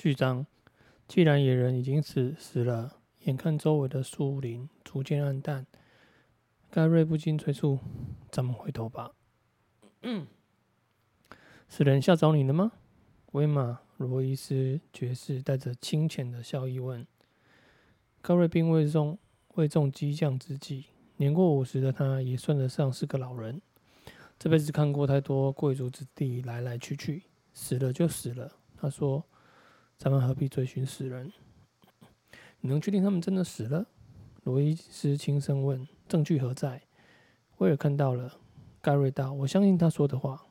序章：既然野人已经死死了，眼看周围的树林逐渐暗淡，盖瑞不禁催促：“咱们回头吧。”嗯，死人吓着你了吗？威玛·罗伊斯爵士带着清浅的笑意问。盖瑞并未中未中激将之计，年过五十的他也算得上是个老人，这辈子看过太多贵族子弟来来去去，死了就死了。他说：“咱们何必追寻死人？你能确定他们真的死了？”罗伊斯轻声问：“证据何在？”威尔看到了，盖瑞道：“我相信他说的话。”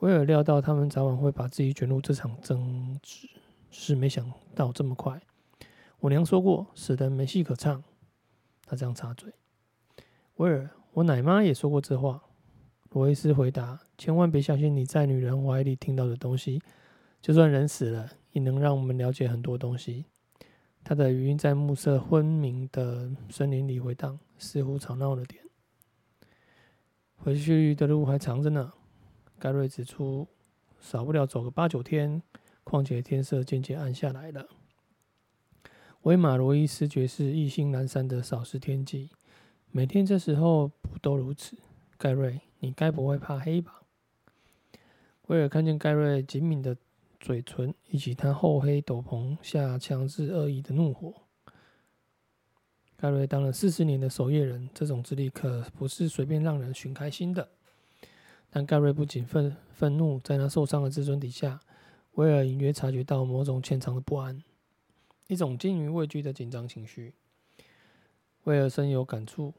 威尔料到他们早晚会把自己卷入这场争执，是没想到这么快。我娘说过，死人没戏可唱。他这样插嘴。威尔，我奶妈也说过这话。罗伊斯回答：“千万别相信你在女人怀里听到的东西，就算人死了，也能让我们了解很多东西。”他的语音在暮色昏明的森林里回荡，似乎吵闹了点。回去的路还长着呢。盖瑞指出，少不了走个八九天。况且天色渐渐暗下来了。威马罗伊斯爵士意兴阑珊的扫视天际，每天这时候不都如此？盖瑞，你该不会怕黑吧？威尔看见盖瑞紧抿的嘴唇，以及他厚黑斗篷下强制恶意的怒火。盖瑞当了四十年的守夜人，这种资历可不是随便让人寻开心的。但盖瑞不仅愤愤怒，在他受伤的自尊底下，威尔隐约察觉到某种潜藏的不安，一种惊于畏惧的紧张情绪。威尔深有感触，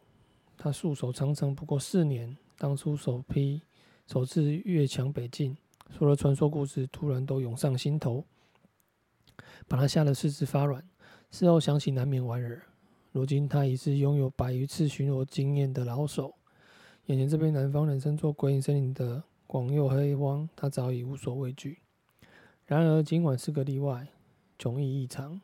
他戍守长城不过四年，当初首批首次越墙北进，所有传说故事突然都涌上心头，把他吓得四肢发软。事后想起难免莞尔。如今他已是拥有百余次巡逻经验的老手。眼前这边南方人称作鬼影森林的广袤黑荒，他早已无所畏惧。然而今晚是个例外，迥异异常。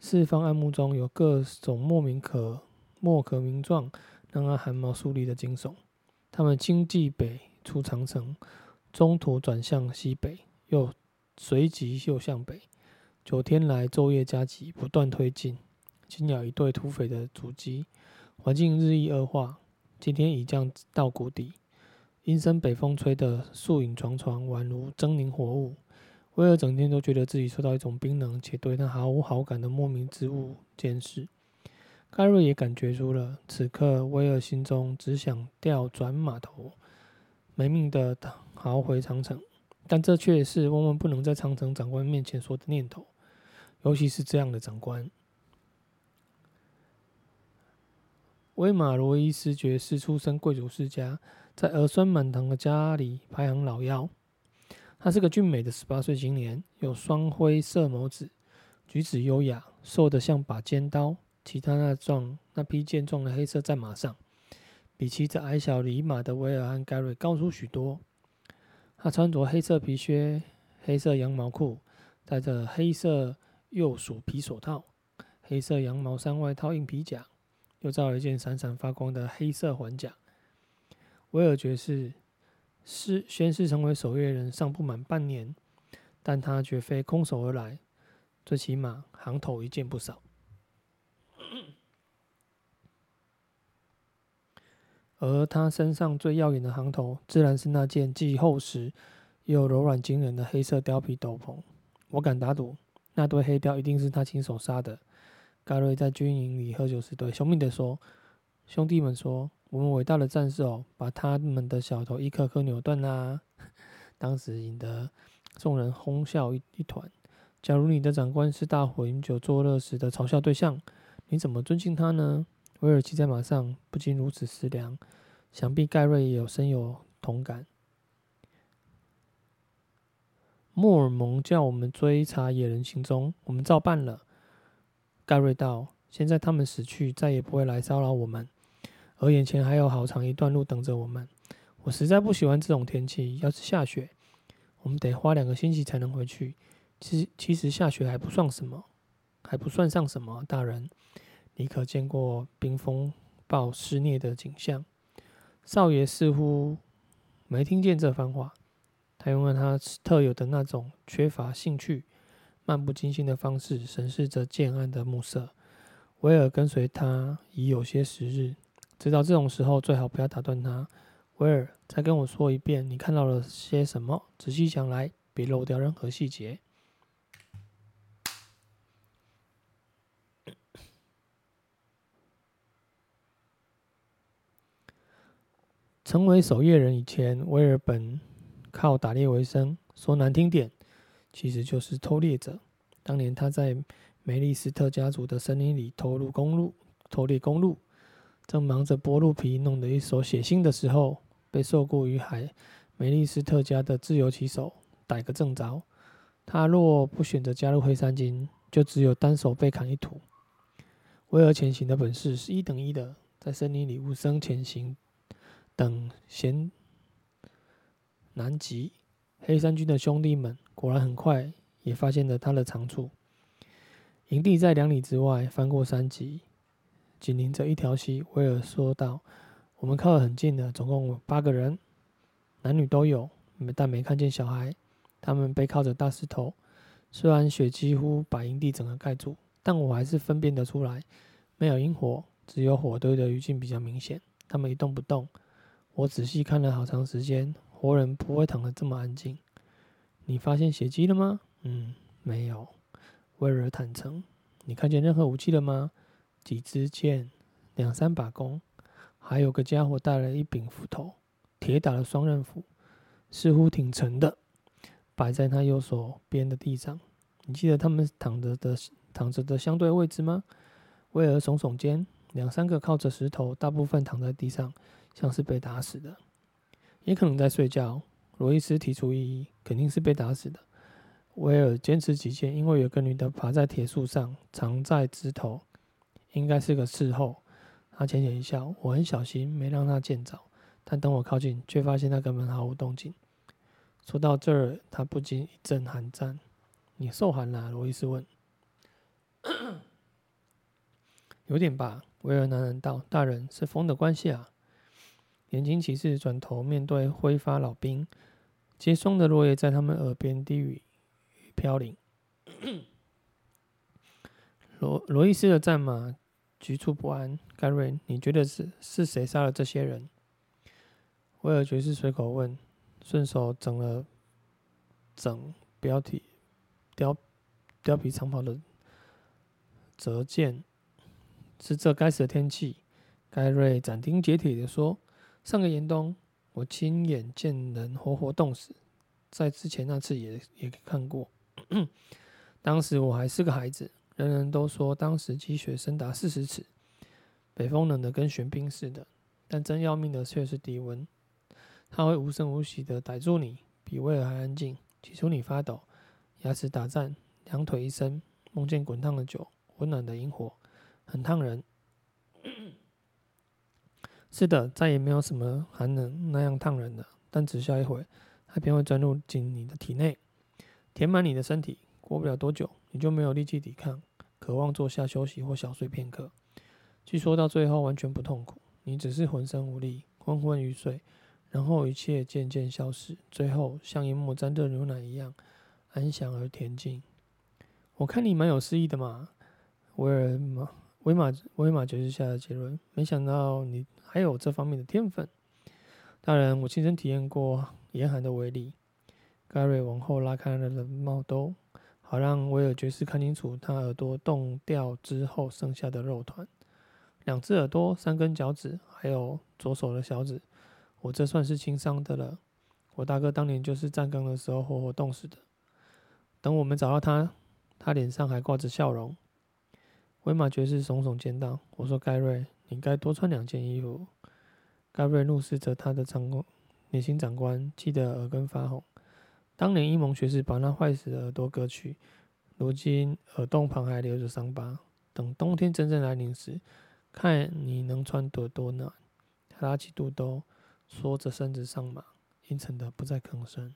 四方暗木中有各种莫名可莫可名状，让他寒毛竖立的惊悚。他们经济北出长城，中途转向西北，又随即又向北。九天来昼夜加急，不断推进，紧咬一对土匪的阻击。环境日益恶化。今天已降到谷底，阴森北风吹得树影幢幢，宛如狰狞活物。威尔整天都觉得自己受到一种冰冷且对他毫无好感的莫名之物监视。盖瑞也感觉出了，此刻威尔心中只想调转马头，没命的逃回长城。但这却是万万不能在长城长官面前说的念头，尤其是这样的长官。威马罗伊斯爵士出身贵族世家，在儿孙满堂的家里排行老幺。他是个俊美的十八岁青年，有双灰色眸子，举止优雅，瘦得像把尖刀。骑他那壮那匹健壮的黑色战马上，比骑着矮小骊马的威尔和盖瑞高出许多。他穿着黑色皮靴、黑色羊毛裤，戴着黑色鼬鼠皮手套、黑色羊毛衫外套硬皮甲。又罩了一件闪闪发光的黑色环甲。威尔爵士是宣誓成为守夜人尚不满半年，但他绝非空手而来，最起码行头一件不少。而他身上最耀眼的行头，自然是那件既厚实又柔软惊人的黑色貂皮斗篷。我敢打赌，那对黑貂一定是他亲手杀的。盖瑞在军营里喝酒时，对兄弟们说：“兄弟们说，我们伟大的战士哦，把他们的小头一颗颗扭断啦！”当时引得众人哄笑一一团。假如你的长官是大伙饮酒作乐时的嘲笑对象，你怎么尊敬他呢？威尔骑在马上，不禁如此思量。想必盖瑞也有深有同感。莫尔蒙叫我们追查野人行踪，我们照办了。盖瑞道：“现在他们死去，再也不会来骚扰我们，而眼前还有好长一段路等着我们。我实在不喜欢这种天气。要是下雪，我们得花两个星期才能回去。其实，其实下雪还不算什么，还不算上什么。大人，你可见过冰风暴肆虐的景象？”少爷似乎没听见这番话，他用了他特有的那种缺乏兴趣。漫不经心的方式审视着建案的暮色。威尔跟随他已有些时日，知道这种时候最好不要打断他。威尔，再跟我说一遍，你看到了些什么？仔细想来，别漏掉任何细节。成为守夜人以前，威尔本靠打猎为生，说难听点，其实就是偷猎者。当年他在梅利斯特家族的森林里偷入公路，偷猎公路，正忙着剥鹿皮，弄得一手血腥的时候，被受雇于海梅利斯特家的自由骑手逮个正着。他若不选择加入黑山军，就只有单手被砍一土。威尔潜行的本事是一等一的，在森林里无声潜行。等闲难及，黑山军的兄弟们果然很快也发现了他的长处。营地在两里之外，翻过山脊，紧邻着一条溪。威尔说道：“我们靠得很近的，总共有八个人，男女都有，但没看见小孩。他们背靠着大石头，虽然雪几乎把营地整个盖住，但我还是分辨得出来，没有营火，只有火堆的余烬比较明显。他们一动不动。”我仔细看了好长时间，活人不会躺得这么安静。你发现血迹了吗？嗯，没有。威尔坦诚。你看见任何武器了吗？几支箭，两三把弓，还有个家伙带了一柄斧头，铁打的双刃斧，似乎挺沉的，摆在他右手边的地上。你记得他们躺着的躺着的相对位置吗？威尔耸耸肩，两三个靠着石头，大部分躺在地上。像是被打死的，也可能在睡觉。罗伊斯提出异议，肯定是被打死的。威尔坚持己见，因为有个女的爬在铁树上，藏在枝头，应该是个伺候。他浅浅一笑，我很小心，没让她见着。但等我靠近，却发现她根本毫无动静。说到这儿，他不禁一阵寒战。你受寒了？罗伊斯问。有点吧，威尔喃喃道。大人，是风的关系啊。年轻骑士转头面对挥发老兵，结霜的落叶在他们耳边低语飘零。罗罗伊斯的战马局促不安。盖瑞，你觉得是是谁杀了这些人？威尔爵士随口问，顺手整了整标题貂貂皮长袍的折剑。是这该死的天气。盖瑞斩钉截铁地说。上个严冬，我亲眼见人活活冻死，在之前那次也也看过。当时我还是个孩子，人人都说当时积雪深达四十尺，北风冷得跟玄冰似的。但真要命的却是低温，它会无声无息的逮住你，比威尔还安静。起初你发抖，牙齿打颤，两腿一伸，梦见滚烫的酒，温暖的营火，很烫人。是的，再也没有什么寒冷那样烫人了。但只需要一会，它便会钻入进你的体内，填满你的身体。过不了多久，你就没有力气抵抗，渴望坐下休息或小睡片刻。据说到最后完全不痛苦，你只是浑身无力，昏昏欲睡，然后一切渐渐消失，最后像一抹沾热牛奶一样安详而恬静。我看你蛮有诗意的嘛，威尔威马威马爵士下的结论。没想到你。还有这方面的天分，当然，我亲身体验过严寒的威力。盖瑞往后拉开了的帽兜，好让威尔爵士看清楚他耳朵冻掉之后剩下的肉团：两只耳朵、三根脚趾，还有左手的小指。我这算是轻伤的了。我大哥当年就是站岗的时候活活冻死的。等我们找到他，他脸上还挂着笑容。威马爵士耸耸肩道：“我说盖瑞。”你该多穿两件衣服。盖瑞怒视着他的长官，年轻长官气得耳根发红。当年伊蒙学士把那坏死的耳朵割去，如今耳洞旁还留着伤疤。等冬天真正来临时，看你能穿得多暖。他拉起肚兜，缩着身子上马，阴沉的不再吭声。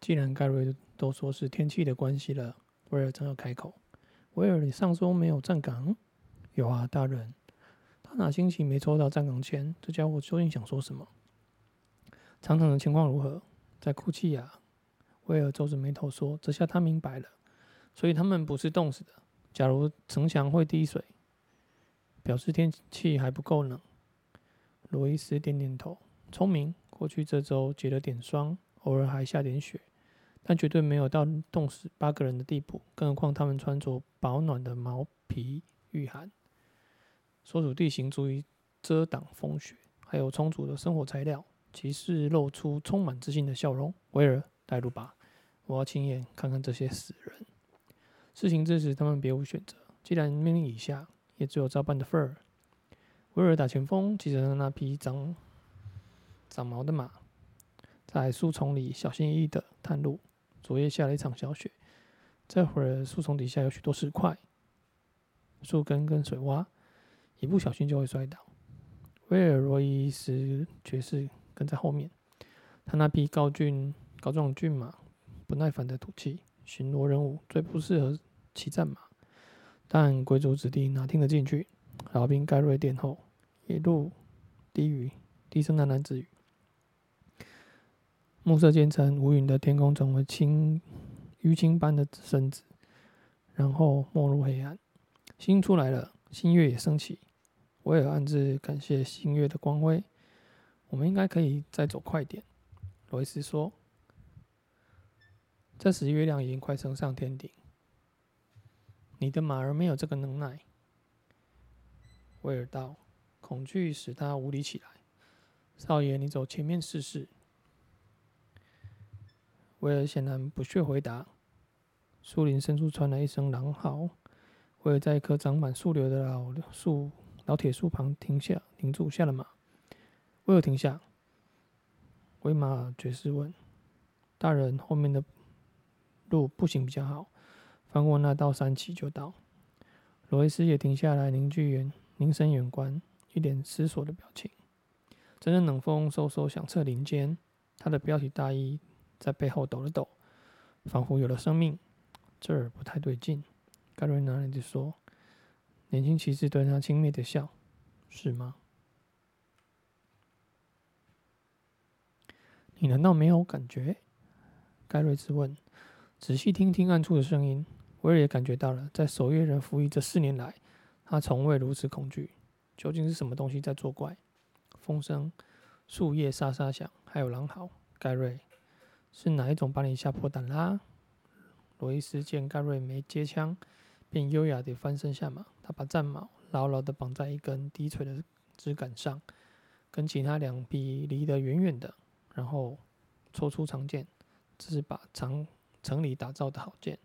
既然盖瑞都说是天气的关系了，威尔正要开口。威尔，你上周没有站岗？有啊，大人。他哪星期没抽到站岗签？这家伙究竟想说什么？长城的情况如何？在哭泣呀、啊。威尔皱着眉头说：“这下他明白了，所以他们不是冻死的。假如城墙会滴水，表示天气还不够冷。”罗伊斯点点头，聪明。过去这周结了点霜，偶尔还下点雪，但绝对没有到冻死八个人的地步。更何况他们穿着保暖的毛皮御寒，所处地形足以遮挡风雪，还有充足的生活材料。骑士露出充满自信的笑容。威尔，带路吧，我要亲眼看看这些死人。事情至此，他们别无选择。既然命令已下，也只有照办的份儿。威尔打前锋，骑着那匹长长毛的马，在树丛里小心翼翼的探路。昨夜下了一场小雪，这会儿树丛底下有许多石块、树根跟水洼，一不小心就会摔倒。威尔罗伊斯爵士跟在后面，他那匹高俊高壮骏马不耐烦的吐气。巡逻任务最不适合骑战马，但贵族子弟哪听得进去？老兵盖瑞殿后，一路低语，低声喃喃自语。暮色渐沉，无云的天空成为青淤青般的深紫，然后没入黑暗。星出来了，新月也升起。威尔暗自感谢新月的光辉。我们应该可以再走快点，罗伊斯说。这时月亮已经快升上天顶。你的马儿没有这个能耐，威尔道。恐惧使他无理起来。少爷，你走前面试试。威尔显然不屑回答。树林深处传来一声狼嚎。威尔在一棵长满树瘤的老树老铁树旁停下，停住，下了马。威尔停下。威马爵士问：“大人，后面的路步行比较好，翻过那道山脊就到。”罗伊斯也停下来，凝聚远凝神远观，一脸思索的表情。阵阵冷风嗖嗖响彻林间，他的标题大衣。在背后抖了抖，仿佛有了生命。这儿不太对劲。盖瑞拿着说：“年轻骑士对他轻蔑的笑，是吗？你难道没有感觉？”盖瑞质问。仔细听听暗处的声音，威尔也感觉到了。在守夜人服役这四年来，他从未如此恐惧。究竟是什么东西在作怪？风声、树叶沙沙响，还有狼嚎。盖瑞。是哪一种把你吓破胆啦？罗伊斯见盖瑞没接枪，便优雅地翻身下马。他把战矛牢牢地绑在一根低垂的枝杆上，跟其他两匹离得远远的，然后抽出长剑。这是把长城里打造的好剑，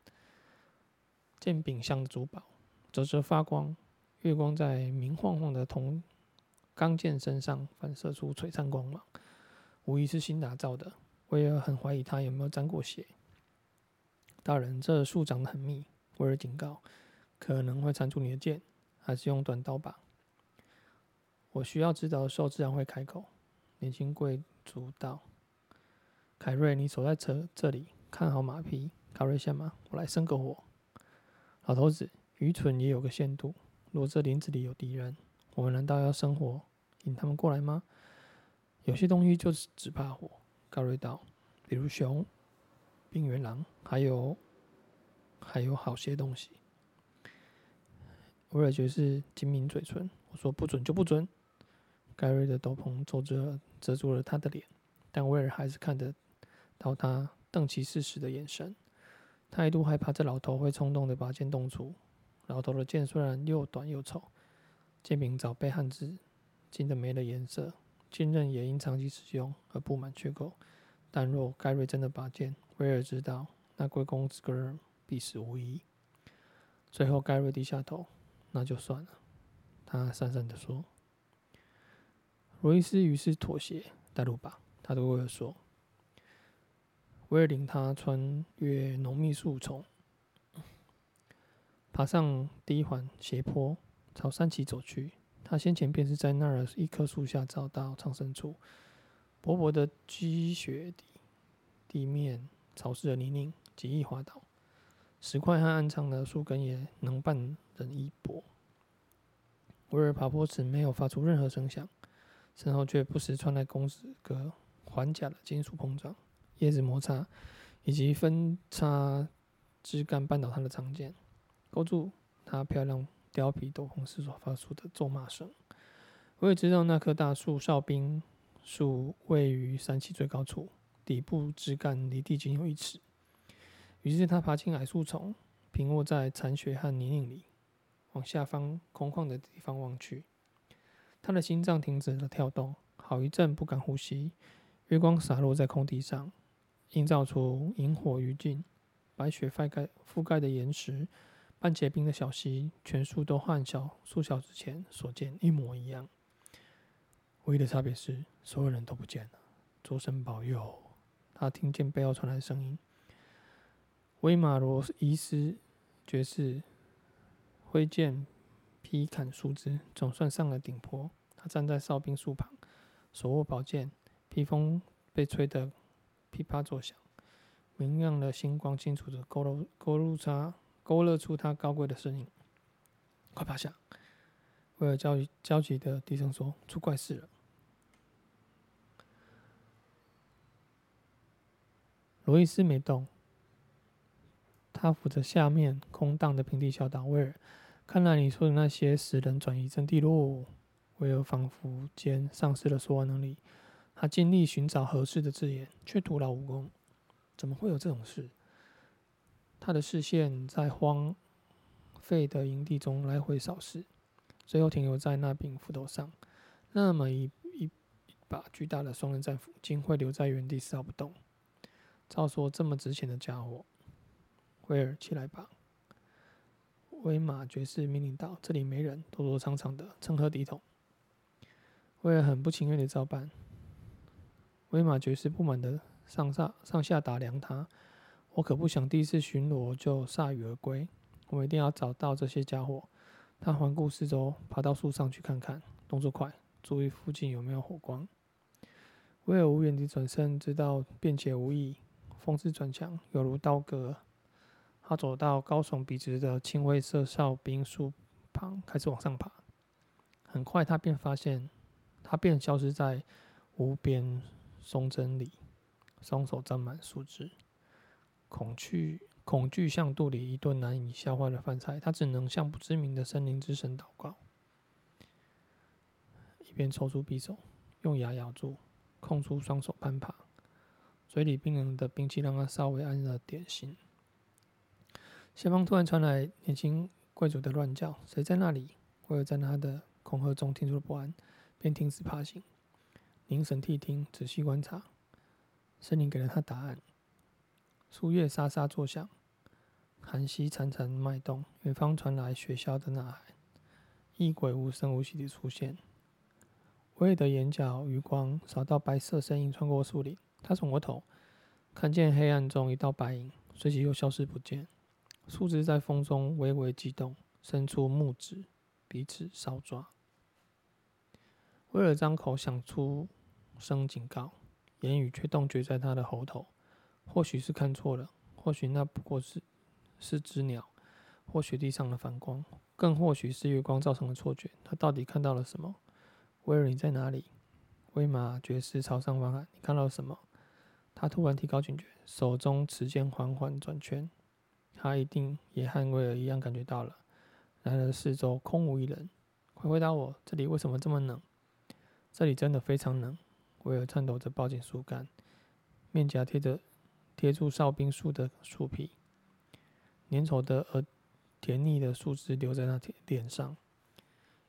剑柄像珠宝，啧啧发光。月光在明晃晃的铜钢剑身上反射出璀璨光芒，无疑是新打造的。威尔很怀疑他有没有沾过血。大人，这树长得很密，威尔警告，可能会缠住你的剑，还是用短刀吧。我需要知道的时候，自然会开口。年轻贵族道：“凯瑞，你守在这这里，看好马匹。凯瑞下马，我来生个火。”老头子，愚蠢也有个限度。若这林子里有敌人，我们难道要生火引他们过来吗？有些东西就是只怕火。高瑞道，比如熊、冰原狼，还有还有好些东西。威尔爵士紧抿嘴唇，我说不准就不准。盖瑞的斗篷遮着遮住了他的脸，但威尔还是看得到他瞪骑士时的眼神。他一度害怕这老头会冲动的把剑动出。老头的剑虽然又短又丑，剑柄早被焊制，金的没了颜色。剑刃也因长期使用而布满缺口，但若盖瑞真的拔剑，威尔知道那贵公子哥必死无疑。最后盖瑞低下头，那就算了。他讪讪地说：“罗伊斯于是妥协，带路吧。”他对威尔说：“威尔领他穿越浓密树丛，爬上低缓斜坡，朝山脊走去。”他先前便是在那儿一棵树下找到藏身处，薄薄的积雪地，地面潮湿而泥泞，极易滑倒。石块和暗藏的树根也能绊人一跛。威尔爬坡时没有发出任何声响，身后却不时传来公子哥环甲的金属碰撞，叶子摩擦以及分叉枝干绊倒他的长剑，勾住他漂亮貂皮斗篷时所发出的咒骂声。我也知道那棵大树哨兵树位于山脊最高处，底部枝干离地仅有一尺。于是他爬进矮树丛，平卧在残雪和泥泞里，往下方空旷的地方望去。他的心脏停止了跳动，好一阵不敢呼吸。月光洒落在空地上，映照出萤火余烬。白雪覆盖覆盖的岩石，半结冰的小溪，全数都和小数小时前所见一模一样。唯一的差别是，所有人都不见了。诸神保佑！他听见背后传来的声音。威马罗伊斯爵士挥剑劈砍树枝，总算上了顶坡。他站在哨兵树旁，手握宝剑，披风被吹得噼啪作响，明亮的星光清楚地勾勒勾勒出勾勒出他高贵的身影。快趴下！威尔焦急焦急的低声说：“出怪事了。”罗伊斯没动。他扶着下面空荡的平地小岛：“威尔，看来你说的那些使人转移阵地喽。”威尔仿佛间丧失了说话能力，他尽力寻找合适的字眼，却徒劳无功。怎么会有这种事？他的视线在荒废的营地中来回扫视，最后停留在那柄斧头上。那么一一把巨大的双刃战斧，竟会留在原地丝毫不动。照说这么值钱的家伙。威尔，起来吧！威马爵士命令道：“这里没人，躲躲藏藏的，成何体统？”威尔很不情愿的照办。威马爵士不满的上下上下打量他：“我可不想第一次巡逻就铩羽而归。我们一定要找到这些家伙。”他环顾四周，爬到树上去看看，动作快，注意附近有没有火光。威尔无言地转身，知道辩解无益，风势转强，犹如刀割。他走到高耸笔直的青灰色哨兵树旁，开始往上爬。很快，他便发现，他便消失在无边松针里，双手沾满树枝，恐惧恐惧像肚里一顿难以消化的饭菜。他只能向不知名的森林之神祷告，一边抽出匕首，用牙咬住，空出双手攀爬，嘴里冰冷的兵器让他稍微安了点心。前方突然传来年轻贵族的乱叫：“谁在那里？”威尔在他的恐吓中听出了不安，便停止爬行，凝神谛听，仔细观察。森林给了他答案：树叶沙沙作响，寒溪潺潺脉动，远方传来雪鸮的呐喊。异鬼无声无息地出现。威尔的眼角余光扫到白色身影穿过树林，他转过头，看见黑暗中一道白影，随即又消失不见。树枝在风中微微激动，伸出木指，彼此搔抓。威尔张口想出声警告，言语却冻结在他的喉头。或许是看错了，或许那不过是是只鸟，或雪地上的反光，更或许是月光造成的错觉。他到底看到了什么？威尔，你在哪里？威马爵士朝上方喊：“你看到了什么？”他突然提高警觉，手中持剑缓缓转圈。他一定也和威尔一样感觉到了。然而四周空无一人。快回答我，这里为什么这么冷？这里真的非常冷。威尔颤抖着抱紧树干，面颊贴着贴住哨兵树的树皮，粘稠的而甜腻的树枝留在那脸上。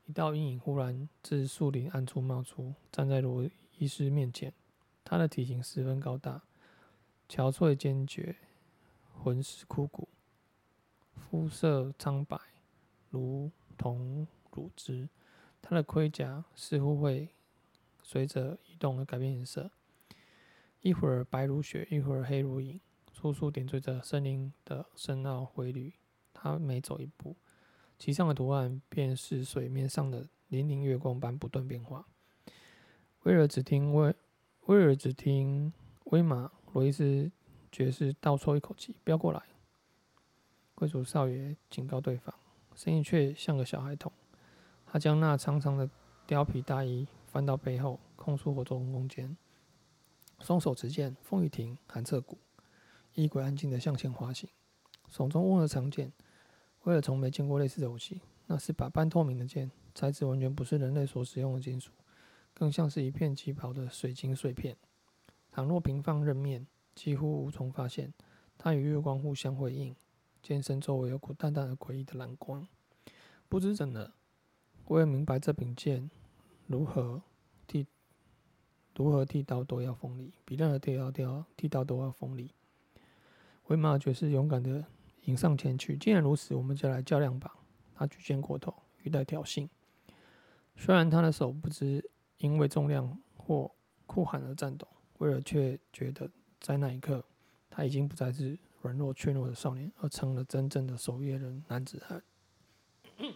一道阴影忽然自树林暗处冒出，站在罗伊斯面前。他的体型十分高大，憔悴坚决，浑实枯骨。肤色苍白，如同乳汁。他的盔甲似乎会随着移动而改变颜色，一会儿白如雪，一会儿黑如影，处处点缀着森林的深奥规律。他每走一步，其上的图案便是水面上的粼粼月光般不断变化。威尔只听威威尔只听威马罗伊斯爵士倒抽一口气，不要过来。贵族少爷警告对方，声音却像个小孩童。他将那长长的貂皮大衣翻到背后，空出活动空间。双手持剑，风一停，寒彻骨。衣鬼安静地向前滑行，手中握着长剑。威尔从没见过类似的武器，那是把半透明的剑，材质完全不是人类所使用的金属，更像是一片极薄的水晶碎片。倘若平放刃面，几乎无从发现。它与月光互相辉映，剑身周围有股淡淡的诡异的蓝光。不知怎的，威尔明白这柄剑如何，如何剃刀都要锋利，比任何剃刀都要剃刀都要锋利。威马爵士勇敢的迎上前去。既然如此，我们就来较量吧。他举剑过头，语带挑衅。虽然他的手不知因为重量或酷寒而颤抖，威尔却觉得在那一刻，他已经不再是软弱怯懦的少年，而成了真正的守夜人男子汉。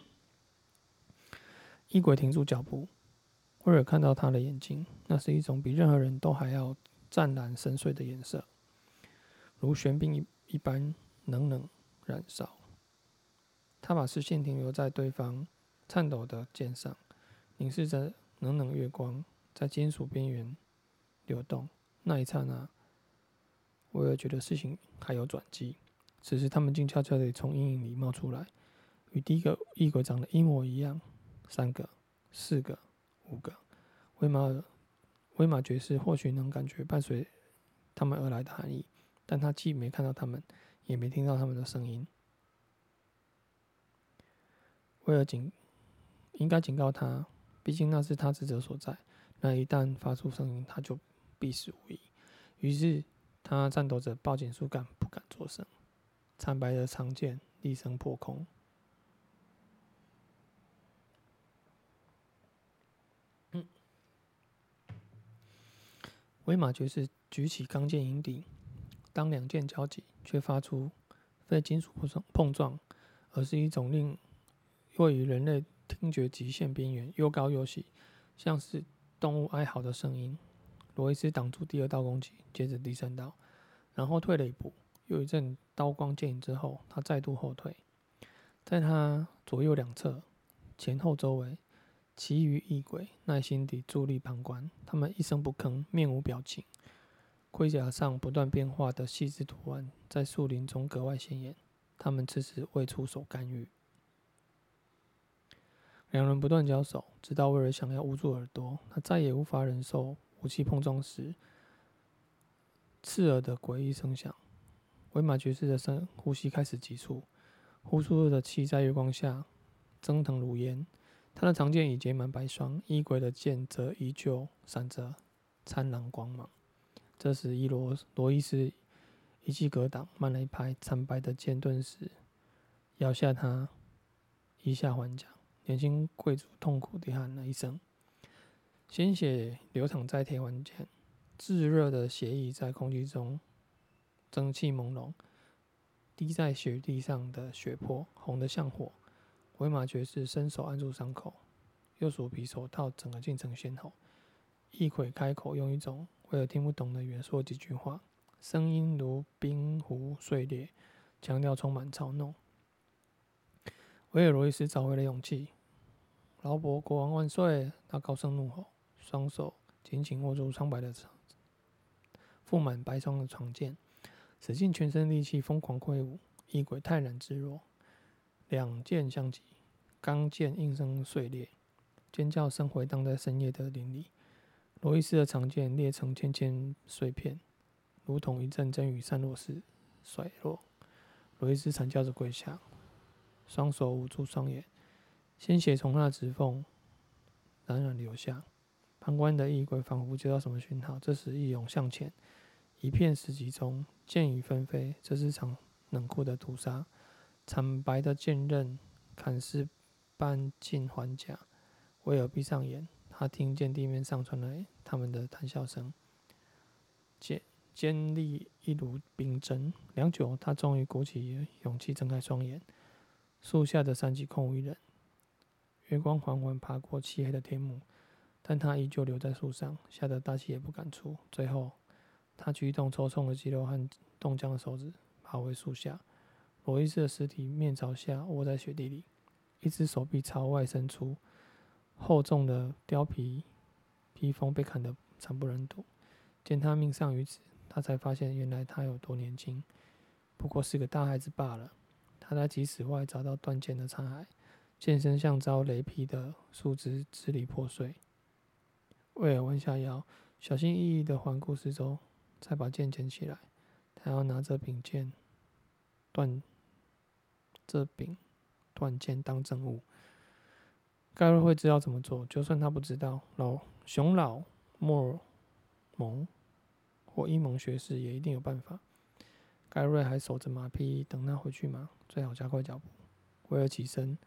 异鬼停住脚步，威尔看到他的眼睛，那是一种比任何人都还要湛蓝深邃的颜色。如玄冰一一般冷冷燃烧，他把视线停留在对方颤抖的剑上，凝视着冷冷月光在金属边缘流动。那一刹那，威尔觉得事情还有转机。此时，他们静悄悄地从阴影里冒出来，与第一个异鬼长得一模一样。三个、四个、五个，威玛尔、威马爵士或许能感觉伴随他们而来的含义。但他既没看到他们，也没听到他们的声音。威尔警应该警告他，毕竟那是他职责所在。那一旦发出声音，他就必死无疑。于是他颤抖着抱紧树干，不敢作声。惨白的长剑厉声破空。嗯，威马爵士举起钢剑迎敌。当两剑交击，却发出非金属碰撞碰撞，而是一种令位于人类听觉极限边缘、又高又细，像是动物哀嚎的声音。罗伊斯挡住第二道攻击，接着第三道，然后退了一步。又一阵刀光剑影之后，他再度后退。在他左右两侧、前后周围，其余异鬼耐心地伫立旁观，他们一声不吭，面无表情。盔甲上不断变化的细致图案在树林中格外显眼。他们迟迟未出手干预。两人不断交手，直到威尔想要捂住耳朵，他再也无法忍受武器碰撞时刺耳的诡异声响。威马爵士的声呼吸开始急促，呼出的气在月光下蒸腾如烟。他的长剑已结满白霜，异鬼的剑则依旧闪着灿烂光芒。这时，伊罗罗伊斯一记格挡，慢了一拍，惨白的剑顿时咬下他一下还甲。年轻贵族痛苦地喊了一声，鲜血流淌在铁环间，炙热的血液在空气中蒸汽朦胧，滴在雪地上的血泊红得像火。威马爵士伸手按住伤口，右手皮手套整个进程鲜红。异鬼开口，用一种威尔听不懂的语言说几句话，声音如冰湖碎裂，强调充满嘲弄。维尔罗伊斯找回了勇气，劳勃国王万岁！他高声怒吼，双手紧紧握住苍白的长、覆满白霜的长剑，使尽全身力气疯狂挥舞。异鬼泰然自若，两剑相击，钢剑应声碎裂，尖叫声回荡在深夜的林里。罗伊斯的长剑裂成千千碎片，如同一阵阵雨散落时甩落。罗伊斯惨叫着跪下，双手捂住双眼，鲜血从那指缝冉冉流下。旁观的异鬼仿佛接到什么讯号，这时一涌向前，一片死寂中，剑雨纷飞。这是场冷酷的屠杀，惨白的剑刃砍丝般进环甲。威尔闭上眼。他听见地面上传来他们的谈笑声，尖尖利一如冰针。良久，他终于鼓起勇气睁开双眼。树下的山脊空无一人，月光缓缓爬过漆黑的天幕，但他依旧留在树上，吓得大气也不敢出。最后，他举动抽搐的肌肉和冻僵的手指爬回树下。罗伊斯的尸体面朝下卧在雪地里，一只手臂朝外伸出。厚重的貂皮披风被砍得惨不忍睹，见他命丧于此，他才发现原来他有多年轻，不过是个大孩子罢了。他在几尺外找到断剑的残骸，剑身像遭雷劈的树枝支离破碎。威尔弯下腰，小心翼翼地环顾四周，再把剑捡起来。他要拿着柄剑断这柄断剑当证物。盖瑞会知道怎么做，就算他不知道，老熊老莫尔蒙或伊蒙学士也一定有办法。盖瑞还守着马匹，等他回去吗？最好加快脚步。威尔起身，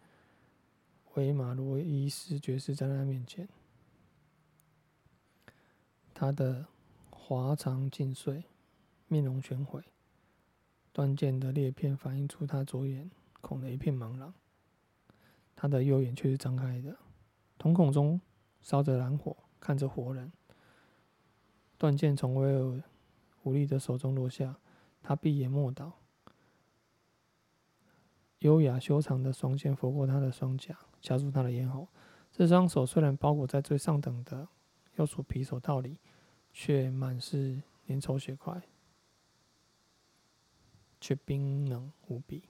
维马罗伊斯爵士站在他面前，他的华长尽碎，面容全毁，断剑的裂片反映出他左眼孔的一片茫然。他的右眼却是张开的，瞳孔中烧着蓝火，看着活人。断剑从威尔无力的手中落下。他闭眼默祷，优雅修长的双剑拂过他的双颊，掐住他的咽喉。这双手虽然包裹在最上等的鼬鼠皮手套里，却满是粘稠血块，却冰冷无比。